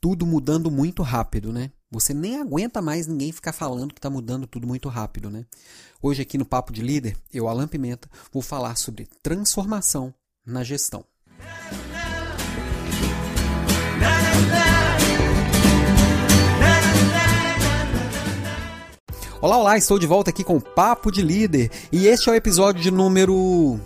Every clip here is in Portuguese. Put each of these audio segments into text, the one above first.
tudo mudando muito rápido, né? Você nem aguenta mais ninguém ficar falando que está mudando tudo muito rápido, né? Hoje aqui no Papo de Líder, eu, Alan Pimenta, vou falar sobre transformação na gestão. Olá, olá, estou de volta aqui com o Papo de Líder e este é o episódio de número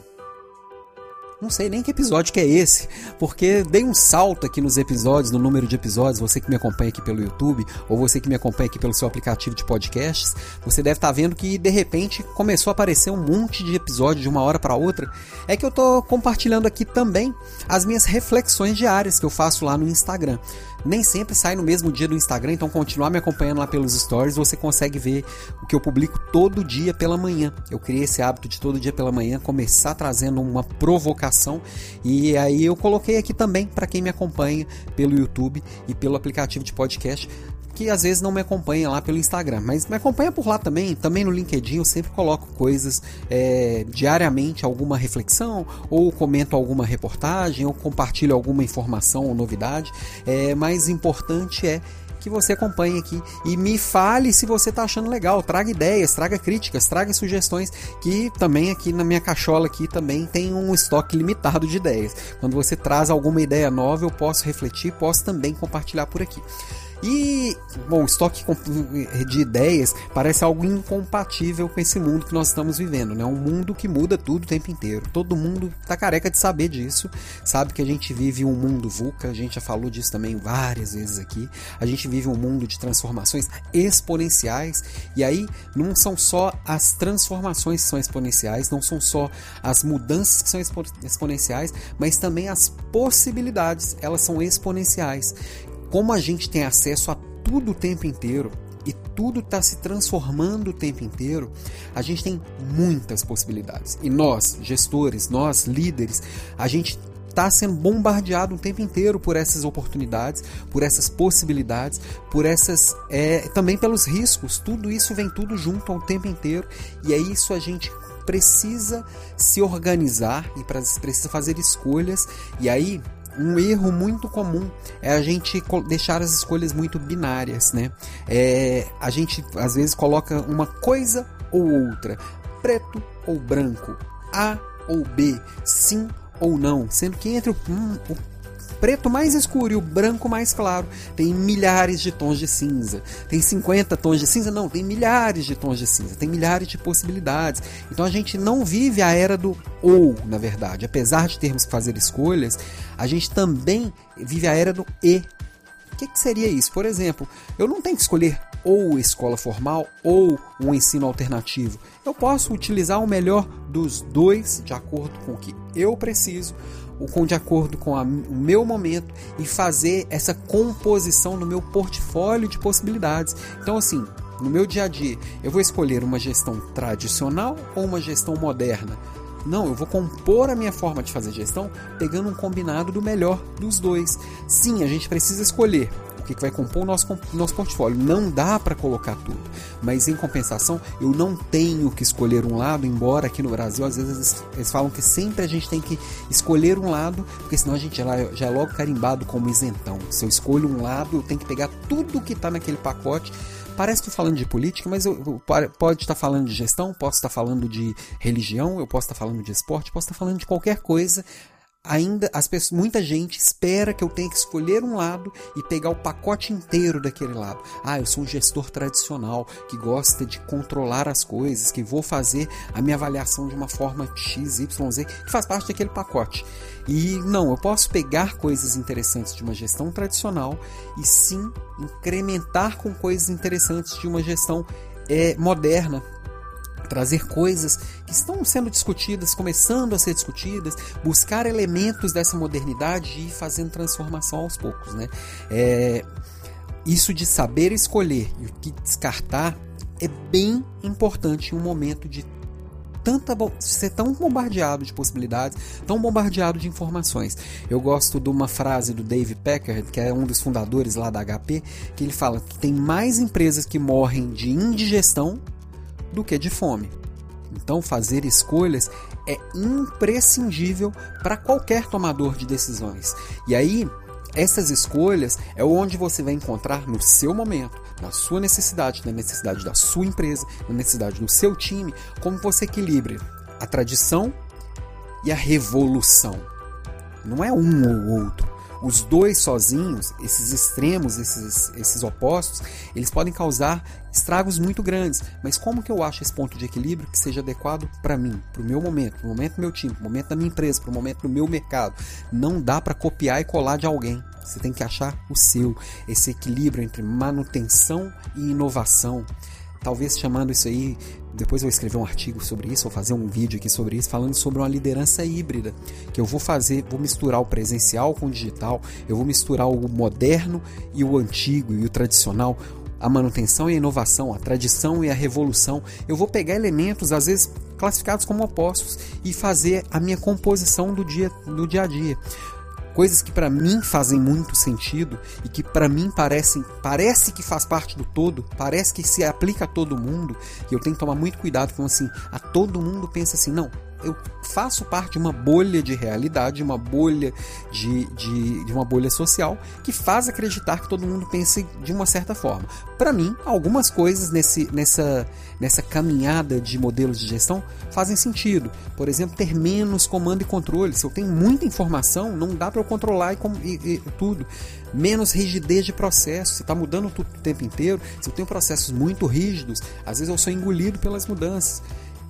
não sei nem que episódio que é esse, porque dei um salto aqui nos episódios, no número de episódios, você que me acompanha aqui pelo YouTube, ou você que me acompanha aqui pelo seu aplicativo de podcasts, você deve estar tá vendo que de repente começou a aparecer um monte de episódios de uma hora para outra. É que eu estou compartilhando aqui também as minhas reflexões diárias que eu faço lá no Instagram nem sempre sai no mesmo dia do Instagram, então continuar me acompanhando lá pelos stories, você consegue ver o que eu publico todo dia pela manhã. Eu criei esse hábito de todo dia pela manhã começar trazendo uma provocação e aí eu coloquei aqui também para quem me acompanha pelo YouTube e pelo aplicativo de podcast que às vezes não me acompanha lá pelo Instagram, mas me acompanha por lá também. Também no LinkedIn eu sempre coloco coisas é, diariamente, alguma reflexão, ou comento alguma reportagem, ou compartilho alguma informação ou novidade. É, mais importante é que você acompanhe aqui e me fale se você está achando legal. Traga ideias, traga críticas, traga sugestões, que também aqui na minha cachola aqui também tem um estoque limitado de ideias. Quando você traz alguma ideia nova, eu posso refletir, posso também compartilhar por aqui. E, bom, estoque de ideias parece algo incompatível com esse mundo que nós estamos vivendo, né? Um mundo que muda tudo o tempo inteiro. Todo mundo tá careca de saber disso, sabe que a gente vive um mundo VUCA, a gente já falou disso também várias vezes aqui. A gente vive um mundo de transformações exponenciais, e aí não são só as transformações que são exponenciais, não são só as mudanças que são exponenciais, mas também as possibilidades, elas são exponenciais como a gente tem acesso a tudo o tempo inteiro e tudo está se transformando o tempo inteiro, a gente tem muitas possibilidades. E nós, gestores, nós, líderes, a gente está sendo bombardeado o tempo inteiro por essas oportunidades, por essas possibilidades, por essas é, também pelos riscos. Tudo isso vem tudo junto ao tempo inteiro e é isso a gente precisa se organizar e precisa fazer escolhas. E aí um erro muito comum é a gente deixar as escolhas muito binárias, né? É, a gente às vezes coloca uma coisa ou outra, preto ou branco, A ou B, sim ou não, sendo que entre o, hum, o preto mais escuro e o branco mais claro tem milhares de tons de cinza. Tem 50 tons de cinza? Não, tem milhares de tons de cinza, tem milhares de possibilidades. Então a gente não vive a era do ou, na verdade. Apesar de termos que fazer escolhas, a gente também vive a era do e. O que, que seria isso? Por exemplo, eu não tenho que escolher ou escola formal ou um ensino alternativo. Eu posso utilizar o melhor dos dois de acordo com o que eu preciso com de acordo com a, o meu momento e fazer essa composição no meu portfólio de possibilidades. Então, assim, no meu dia a dia, eu vou escolher uma gestão tradicional ou uma gestão moderna? Não, eu vou compor a minha forma de fazer gestão pegando um combinado do melhor dos dois. Sim, a gente precisa escolher o que vai compor o nosso, nosso portfólio. Não dá para colocar tudo, mas em compensação, eu não tenho que escolher um lado, embora aqui no Brasil às vezes eles, falam que sempre a gente tem que escolher um lado, porque senão a gente já é logo carimbado como isentão. Se eu escolho um lado, eu tenho que pegar tudo que está naquele pacote parece que estou falando de política, mas eu, eu, pode estar falando de gestão, posso estar falando de religião, eu posso estar falando de esporte, posso estar falando de qualquer coisa ainda as pessoas, muita gente espera que eu tenha que escolher um lado e pegar o pacote inteiro daquele lado. Ah, eu sou um gestor tradicional que gosta de controlar as coisas, que vou fazer a minha avaliação de uma forma X, Y, Z, que faz parte daquele pacote. E não, eu posso pegar coisas interessantes de uma gestão tradicional e sim incrementar com coisas interessantes de uma gestão é, moderna, trazer coisas que estão sendo discutidas, começando a ser discutidas, buscar elementos dessa modernidade e ir fazendo transformação aos poucos. Né? É, isso de saber escolher e o que descartar é bem importante em um momento de tanta ser tão bombardeado de possibilidades, tão bombardeado de informações. Eu gosto de uma frase do Dave Packard, que é um dos fundadores lá da HP, que ele fala que tem mais empresas que morrem de indigestão do que de fome. Então, fazer escolhas é imprescindível para qualquer tomador de decisões. E aí, essas escolhas é onde você vai encontrar no seu momento, na sua necessidade, na necessidade da sua empresa, na necessidade do seu time, como você equilibra a tradição e a revolução. Não é um ou outro. Os dois sozinhos, esses extremos, esses, esses opostos, eles podem causar estragos muito grandes. Mas como que eu acho esse ponto de equilíbrio que seja adequado para mim, para o meu momento, para o momento do meu time, para o momento da minha empresa, para o momento do meu mercado? Não dá para copiar e colar de alguém. Você tem que achar o seu, esse equilíbrio entre manutenção e inovação talvez chamando isso aí, depois eu escrever um artigo sobre isso, vou fazer um vídeo aqui sobre isso, falando sobre uma liderança híbrida, que eu vou fazer, vou misturar o presencial com o digital, eu vou misturar o moderno e o antigo e o tradicional, a manutenção e a inovação, a tradição e a revolução. Eu vou pegar elementos às vezes classificados como opostos e fazer a minha composição do dia do dia a dia coisas que para mim fazem muito sentido e que para mim parecem parece que faz parte do todo, parece que se aplica a todo mundo, e eu tenho que tomar muito cuidado com assim, a todo mundo pensa assim, não, eu faço parte de uma bolha de realidade, uma bolha de, de, de, uma bolha social que faz acreditar que todo mundo pense de uma certa forma. Para mim, algumas coisas nesse, nessa, nessa caminhada de modelos de gestão fazem sentido. Por exemplo, ter menos comando e controle. Se eu tenho muita informação, não dá para eu controlar e, e, e, tudo. Menos rigidez de processo. Se está mudando tudo o tempo inteiro, se eu tenho processos muito rígidos, às vezes eu sou engolido pelas mudanças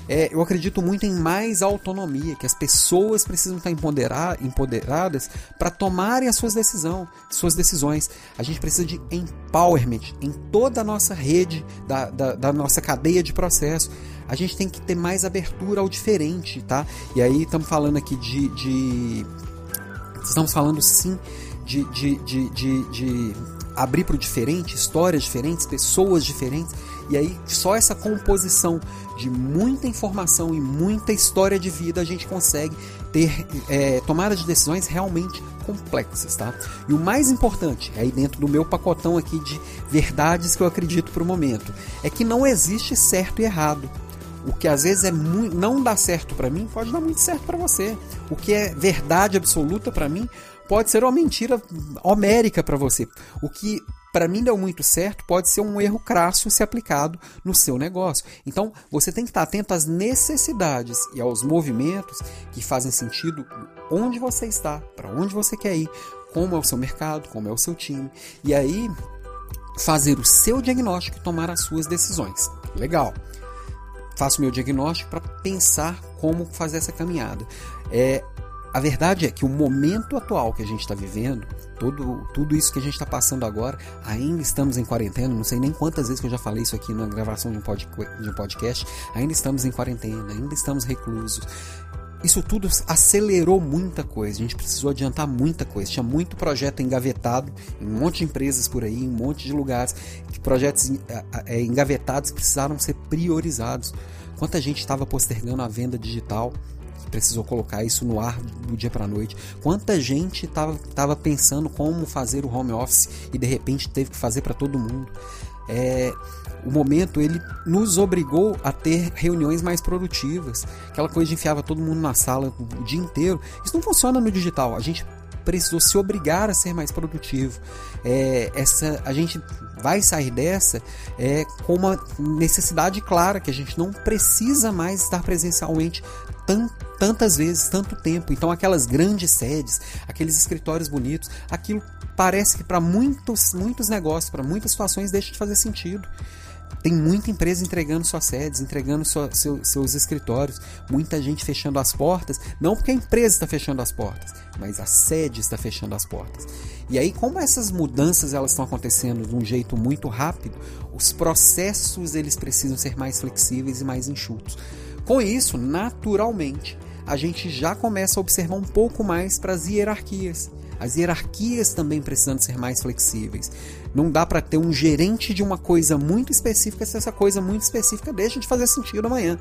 é, eu acredito muito em mais autonomia, que as pessoas precisam estar empoderadas para tomarem as suas, decisão, suas decisões. A gente precisa de empowerment em toda a nossa rede, da, da, da nossa cadeia de processo. A gente tem que ter mais abertura ao diferente, tá? E aí estamos falando aqui de, de. Estamos falando sim de, de, de, de, de abrir para o diferente, histórias diferentes, pessoas diferentes. E aí, só essa composição de muita informação e muita história de vida a gente consegue ter é, tomada de decisões realmente complexas, tá? E o mais importante, aí dentro do meu pacotão aqui de verdades que eu acredito para o momento, é que não existe certo e errado. O que às vezes é muito, não dá certo para mim, pode dar muito certo para você. O que é verdade absoluta para mim, pode ser uma mentira homérica para você. O que para mim deu muito certo, pode ser um erro crasso se aplicado no seu negócio. Então, você tem que estar atento às necessidades e aos movimentos que fazem sentido onde você está, para onde você quer ir, como é o seu mercado, como é o seu time. E aí, fazer o seu diagnóstico e tomar as suas decisões. Legal. Faço meu diagnóstico para pensar como fazer essa caminhada. É, a verdade é que o momento atual que a gente está vivendo, todo, tudo isso que a gente está passando agora, ainda estamos em quarentena, não sei nem quantas vezes que eu já falei isso aqui na gravação de um, pod, de um podcast, ainda estamos em quarentena, ainda estamos reclusos. Isso tudo acelerou muita coisa, a gente precisou adiantar muita coisa. Tinha muito projeto engavetado em um monte de empresas por aí, em um monte de lugares, projetos é, engavetados precisaram ser priorizados. Quanta gente estava postergando a venda digital precisou colocar isso no ar do dia para noite. Quanta gente estava pensando como fazer o home office e de repente teve que fazer para todo mundo. É, o momento ele nos obrigou a ter reuniões mais produtivas. Aquela coisa de enfiava todo mundo na sala o dia inteiro. Isso não funciona no digital. A gente precisou se obrigar a ser mais produtivo. É, essa, a gente vai sair dessa é, com uma necessidade clara que a gente não precisa mais estar presencialmente tan, tantas vezes, tanto tempo. Então, aquelas grandes sedes, aqueles escritórios bonitos, aquilo parece que para muitos, muitos negócios, para muitas situações, deixa de fazer sentido. Tem muita empresa entregando suas sedes, entregando sua, seu, seus escritórios, muita gente fechando as portas, não porque a empresa está fechando as portas, mas a sede está fechando as portas. E aí, como essas mudanças elas estão acontecendo de um jeito muito rápido, os processos eles precisam ser mais flexíveis e mais enxutos. Com isso, naturalmente, a gente já começa a observar um pouco mais para as hierarquias. As hierarquias também precisando ser mais flexíveis. Não dá para ter um gerente de uma coisa muito específica se essa coisa muito específica deixa de fazer sentido amanhã.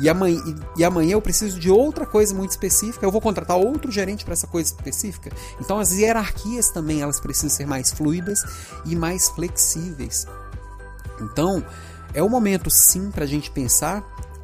E amanhã, e amanhã eu preciso de outra coisa muito específica, eu vou contratar outro gerente para essa coisa específica. Então as hierarquias também elas precisam ser mais fluidas e mais flexíveis. Então é o momento sim para a gente pensar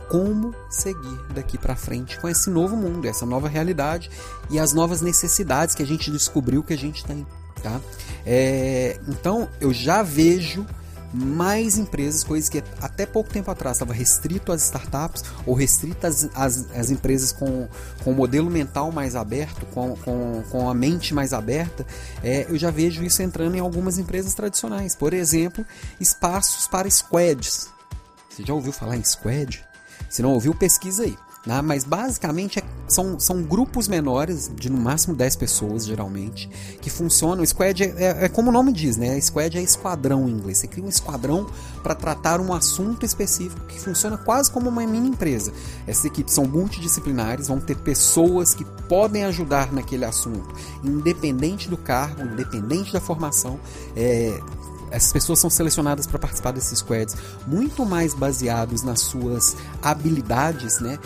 como seguir daqui para frente com esse novo mundo, essa nova realidade e as novas necessidades que a gente descobriu que a gente tem. Tá? É, então eu já vejo mais empresas, coisas que até pouco tempo atrás estava restrito às startups ou restrito às, às, às, empresas com, com o modelo mental mais aberto, com, com, com a mente mais aberta, é, eu já vejo isso entrando em algumas empresas tradicionais. Por exemplo, espaços para squads. Você já ouviu falar em squad? Se não ouviu, pesquisa aí. Né? Mas basicamente é, são, são grupos menores, de no máximo 10 pessoas, geralmente, que funcionam. Squad é, é, é, como o nome diz, né? Squad é esquadrão em inglês. Você cria um esquadrão para tratar um assunto específico que funciona quase como uma mini empresa. Essas equipes são multidisciplinares, vão ter pessoas que podem ajudar naquele assunto, independente do cargo, independente da formação. É, essas pessoas são selecionadas para participar desses squads muito mais baseados nas suas habilidades, né,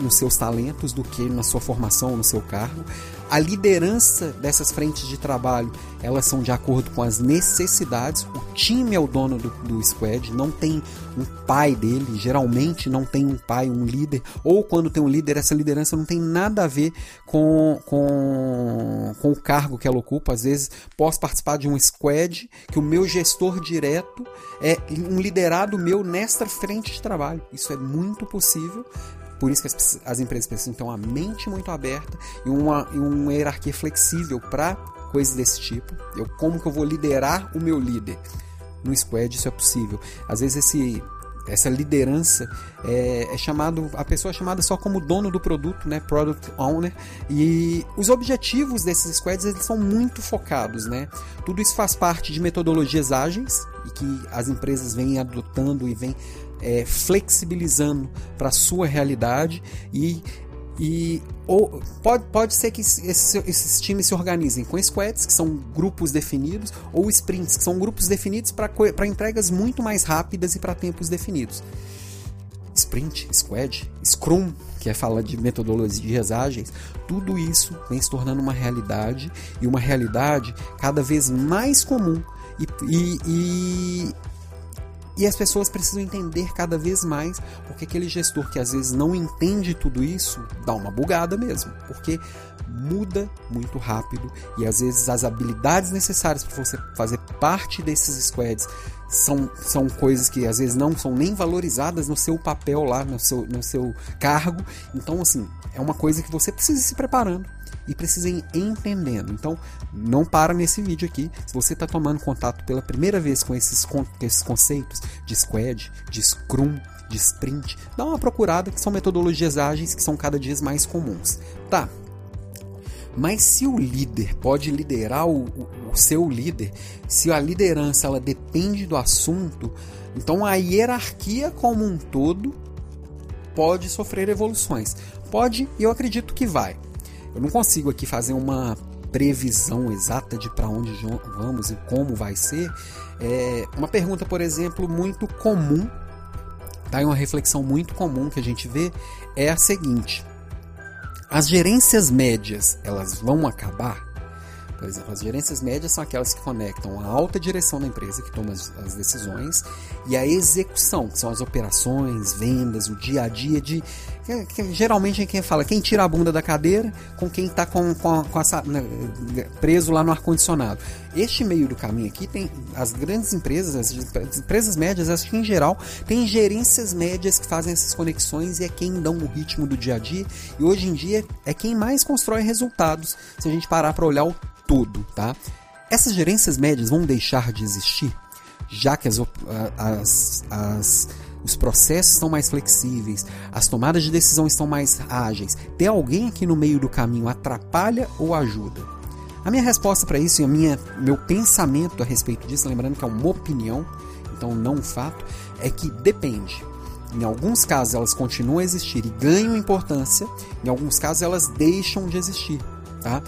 nos seus talentos do que na sua formação, no seu cargo. A liderança dessas frentes de trabalho, elas são de acordo com as necessidades. O time é o dono do, do squad, não tem um pai dele, geralmente não tem um pai, um líder, ou quando tem um líder, essa liderança não tem nada a ver com, com, com o cargo que ela ocupa. Às vezes posso participar de um squad que o meu gestor direto é um liderado meu nesta frente de trabalho. Isso é muito possível. Por isso que as, as empresas precisam ter uma mente muito aberta e uma, e uma hierarquia flexível para coisas desse tipo. Eu como que eu vou liderar o meu líder? No squad isso é possível. Às vezes esse essa liderança é, é, chamado a pessoa é chamada só como dono do produto, né, product owner, e os objetivos desses squads eles são muito focados, né? Tudo isso faz parte de metodologias ágeis e que as empresas vêm adotando e vêm é, flexibilizando para sua realidade e e ou, pode, pode ser que esses, esses, times se organizem com squads, que são grupos definidos, ou sprints, que são grupos definidos para entregas muito mais rápidas e para tempos definidos. Sprint, squad, scrum, que é fala de metodologias ágeis, tudo isso vem se tornando uma realidade e uma realidade cada vez mais comum e, e, e e as pessoas precisam entender cada vez mais, porque aquele gestor que às vezes não entende tudo isso, dá uma bugada mesmo, porque muda muito rápido e às vezes as habilidades necessárias para você fazer parte desses squads são, são coisas que às vezes não são nem valorizadas no seu papel lá, no seu, no seu cargo. Então, assim, é uma coisa que você precisa se preparando e precisa ir entendendo. Então, não para nesse vídeo aqui. Se você está tomando contato pela primeira vez com esses, com esses conceitos de squad, de scrum, de sprint, dá uma procurada que são metodologias ágeis que são cada dia mais comuns. Tá, mas se o líder pode liderar o, o, o, seu líder, se a liderança ela depende do assunto, então a hierarquia como um todo pode sofrer evoluções. Pode e eu acredito que vai. Eu não consigo aqui fazer uma previsão exata de para onde vamos e como vai ser. É uma pergunta, por exemplo, muito comum, tá? uma reflexão muito comum que a gente vê é a seguinte: as gerências médias, elas vão acabar? Por exemplo, as gerências médias são aquelas que conectam a alta direção da empresa, que toma as, as decisões, e a execução, que são as operações, vendas, o dia a dia de. Que, que, geralmente é quem fala, quem tira a bunda da cadeira com quem está com, com, com né, preso lá no ar-condicionado. Este meio do caminho aqui tem as grandes empresas, as empresas médias, acho que em geral, tem gerências médias que fazem essas conexões e é quem dão o ritmo do dia a dia. E hoje em dia é quem mais constrói resultados, se a gente parar para olhar o todo, tá? Essas gerências médias vão deixar de existir, já que as, as, as, os processos estão mais flexíveis, as tomadas de decisão estão mais ágeis. Ter alguém aqui no meio do caminho atrapalha ou ajuda? A minha resposta para isso e a minha, meu pensamento a respeito disso, lembrando que é uma opinião, então não um fato, é que depende. Em alguns casos elas continuam a existir e ganham importância, em alguns casos elas deixam de existir. Tá?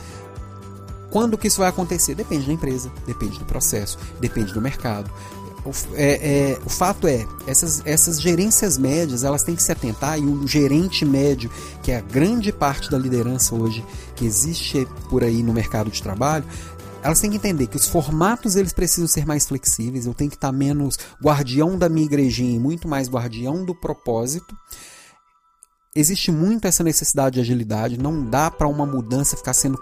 Quando que isso vai acontecer? Depende da empresa, depende do processo, depende do mercado. O, é, é, o fato é, essas, essas gerências médias, elas têm que se atentar, e o gerente médio, que é a grande parte da liderança hoje que existe por aí no mercado de trabalho, elas têm que entender que os formatos eles precisam ser mais flexíveis, eu tenho que estar menos guardião da minha igrejinha e muito mais guardião do propósito. Existe muito essa necessidade de agilidade, não dá para uma mudança ficar sendo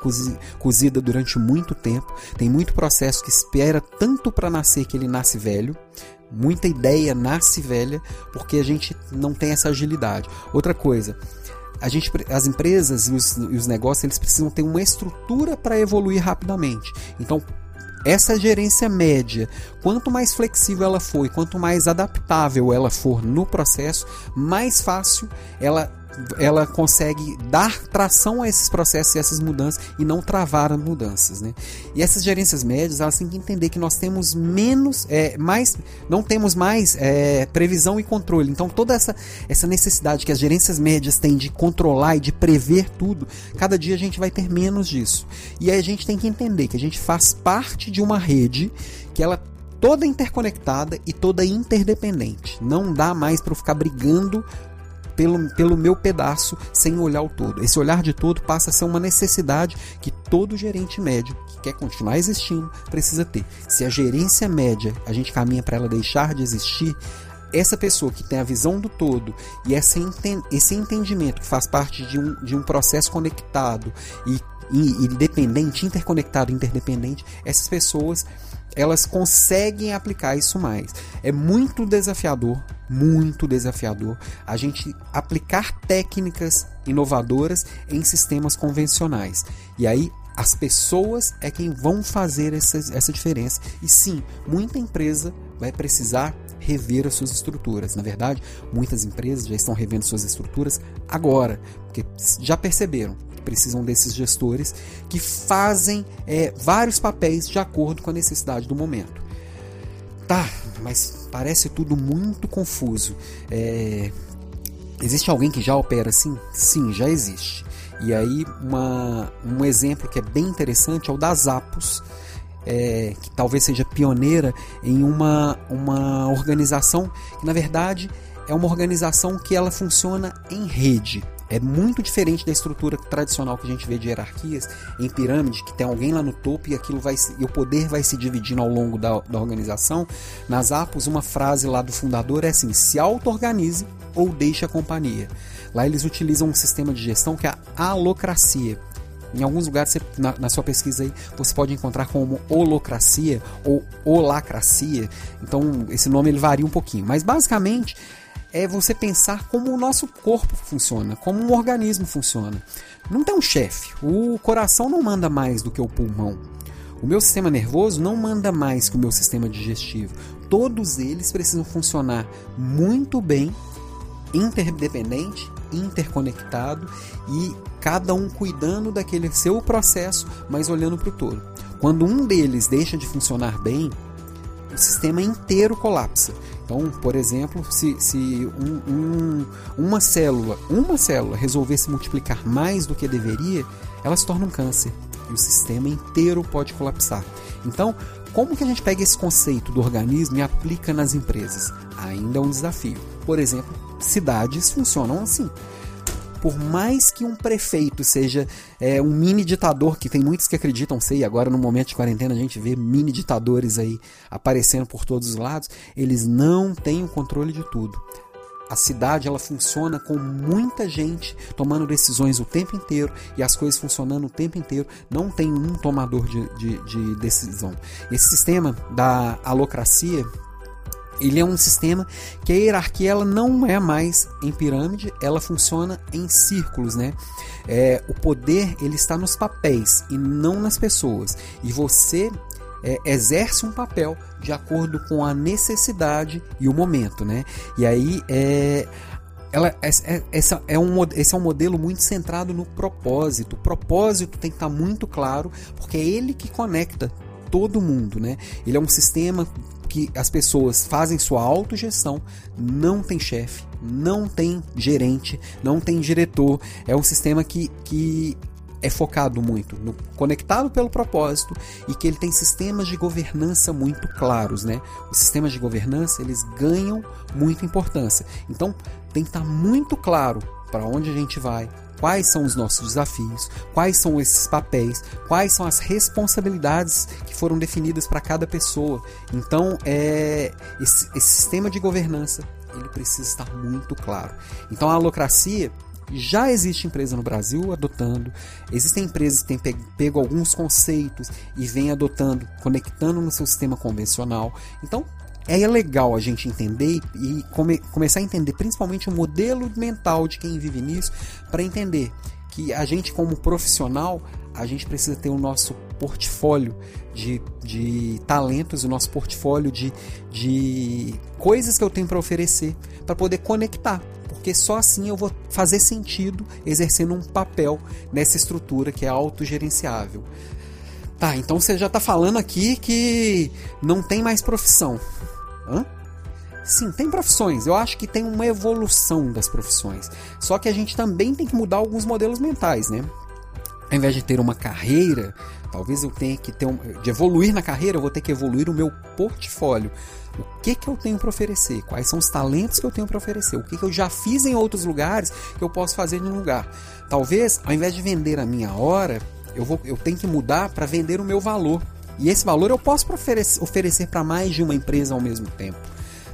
cozida durante muito tempo. Tem muito processo que espera tanto para nascer que ele nasce velho. Muita ideia nasce velha porque a gente não tem essa agilidade. Outra coisa, a gente, as empresas e os, e os negócios eles precisam ter uma estrutura para evoluir rapidamente. Então, essa gerência média, quanto mais flexível ela for, quanto mais adaptável ela for no processo, mais fácil ela ela consegue dar tração a esses processos e essas mudanças e não travar as mudanças, né? E essas gerências médias elas têm que entender que nós temos menos, é, mais, não temos mais é, previsão e controle. Então toda essa essa necessidade que as gerências médias têm de controlar e de prever tudo, cada dia a gente vai ter menos disso. E aí a gente tem que entender que a gente faz parte de uma rede que ela toda interconectada e toda interdependente. Não dá mais para ficar brigando pelo, pelo meu pedaço sem olhar o todo. Esse olhar de todo passa a ser uma necessidade que todo gerente médio que quer continuar existindo precisa ter. Se a gerência média a gente caminha para ela deixar de existir, essa pessoa que tem a visão do todo e esse entendimento que faz parte de um, de um processo conectado e, e, e dependente, interconectado, interdependente, essas pessoas elas conseguem aplicar isso mais. É muito desafiador, muito desafiador a gente aplicar técnicas inovadoras em sistemas convencionais. E aí as pessoas é quem vão fazer essa, essa diferença. E sim, muita empresa vai precisar rever as suas estruturas. Na verdade, muitas empresas já estão revendo suas estruturas agora, porque já perceberam precisam desses gestores que fazem é, vários papéis de acordo com a necessidade do momento. Tá, mas parece tudo muito confuso. É, existe alguém que já opera assim? Sim, já existe. E aí, uma, um exemplo que é bem interessante é o das Apos, é, que talvez seja pioneira em uma, uma organização que, na verdade, é uma organização que ela funciona em rede. É muito diferente da estrutura tradicional que a gente vê de hierarquias em pirâmide, que tem alguém lá no topo e aquilo vai e o poder vai se dividindo ao longo da, da organização. Nas Apos, uma frase lá do fundador é assim: se auto-organize ou deixe a companhia. Lá eles utilizam um sistema de gestão que é a alocracia. Em alguns lugares, você, na, na, sua pesquisa aí, você pode encontrar como holocracia ou holacracia. Então, esse nome ele varia um pouquinho. Mas, basicamente, é você pensar como o nosso corpo funciona, como um organismo funciona. Não tem um chefe. O coração não manda mais do que o pulmão. O meu sistema nervoso não manda mais que o meu sistema digestivo. Todos eles precisam funcionar muito bem, interdependente, interconectado e cada um cuidando daquele seu processo, mas olhando para o todo. Quando um deles deixa de funcionar bem, o sistema inteiro colapsa. Então, por exemplo, se, se um, um, uma célula, uma célula resolver se multiplicar mais do que deveria, ela se torna um câncer e o sistema inteiro pode colapsar. Então, como que a gente pega esse conceito do organismo e aplica nas empresas? Ainda é um desafio. Por exemplo, cidades funcionam assim por mais que um prefeito seja é, um mini ditador, que tem muitos que acreditam ser, e agora no momento de quarentena a gente vê mini ditadores aí aparecendo por todos os lados, eles não têm o controle de tudo. A cidade ela funciona com muita gente tomando decisões o tempo inteiro e as coisas funcionando o tempo inteiro. Não tem um tomador de, de, de decisão. Esse sistema da alocracia ele é um sistema que a hierarquia ela não é mais em pirâmide, ela funciona em círculos, né? É, o poder ele está nos papéis e não nas pessoas. E você é, exerce um papel de acordo com a necessidade e o momento, né? E aí é, ela, é, é, essa é um, esse é um modelo muito centrado no propósito. O propósito tem que estar muito claro, porque é ele que conecta todo mundo, né? Ele é um sistema que as pessoas fazem sua autogestão, não tem chefe, não tem gerente, não tem diretor. É um sistema que, que é focado muito no conectado pelo propósito e que ele tem sistemas de governança muito claros, né? Os sistemas de governança eles ganham muita importância. Então tem que estar muito claro para onde a gente vai, quais são os nossos desafios, quais são esses papéis, quais são as responsabilidades que foram definidas para cada pessoa. Então, é, esse, esse sistema de governança ele precisa estar muito claro. Então, a alocracia Já existe empresa no Brasil adotando, existem empresas que têm pego alguns conceitos e vêm adotando, conectando no seu sistema convencional. Então, é legal a gente entender e come, começar a entender principalmente o modelo mental de quem vive nisso, para entender que a gente, como profissional, a gente precisa ter o nosso portfólio de, de talentos, o nosso portfólio de, de coisas que eu tenho para oferecer, para poder conectar. Porque só assim eu vou fazer sentido exercendo um papel nessa estrutura que é autogerenciável. Tá, então você já está falando aqui que não tem mais profissão. Hã? Sim, tem profissões. Eu acho que tem uma evolução das profissões. Só que a gente também tem que mudar alguns modelos mentais, né? Ao invés de ter uma carreira, talvez eu tenha que ter um, de evoluir na carreira, eu vou ter que evoluir o meu portfólio. O que que eu tenho para oferecer? Quais são os talentos que eu tenho para oferecer? O que que eu já fiz em outros lugares que eu posso fazer em um lugar? Talvez, ao invés de vender a minha hora, eu vou eu tenho que mudar para vender o meu valor. E esse valor eu posso oferecer para mais de uma empresa ao mesmo tempo.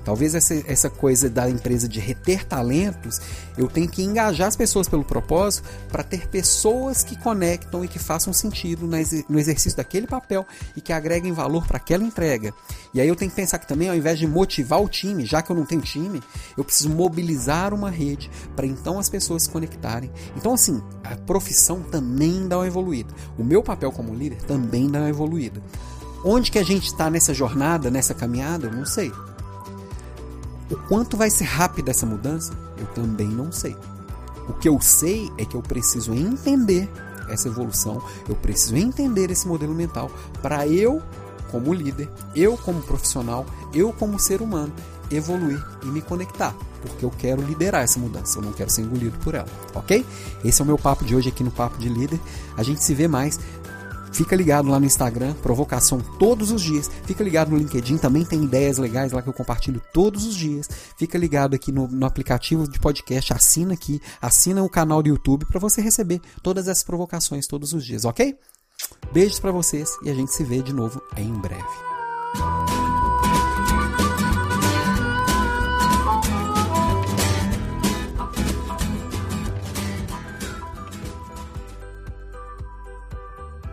Talvez essa, essa coisa da empresa de reter talentos, eu tenho que engajar as pessoas pelo propósito para ter pessoas que conectam e que façam sentido no exercício daquele papel e que agreguem valor para aquela entrega. E aí eu tenho que pensar que também, ao invés de motivar o time, já que eu não tenho time, eu preciso mobilizar uma rede para então as pessoas se conectarem. Então, assim, a profissão também dá uma evoluída. O meu papel como líder também dá uma evoluída. Onde que a gente está nessa jornada, nessa caminhada, eu não sei. O quanto vai ser rápida essa mudança, eu também não sei. O que eu sei é que eu preciso entender essa evolução, eu preciso entender esse modelo mental para eu, como líder, eu como profissional, eu como ser humano, evoluir e me conectar, porque eu quero liderar essa mudança, eu não quero ser engolido por ela, ok? Esse é o meu papo de hoje aqui no Papo de Líder. A gente se vê mais. Fica ligado lá no Instagram, provocação todos os dias. Fica ligado no LinkedIn, também tem ideias legais lá que eu compartilho todos os dias. Fica ligado aqui no, no aplicativo de podcast, assina aqui, assina o canal do YouTube para você receber todas essas provocações todos os dias, ok? Beijos para vocês e a gente se vê de novo em breve.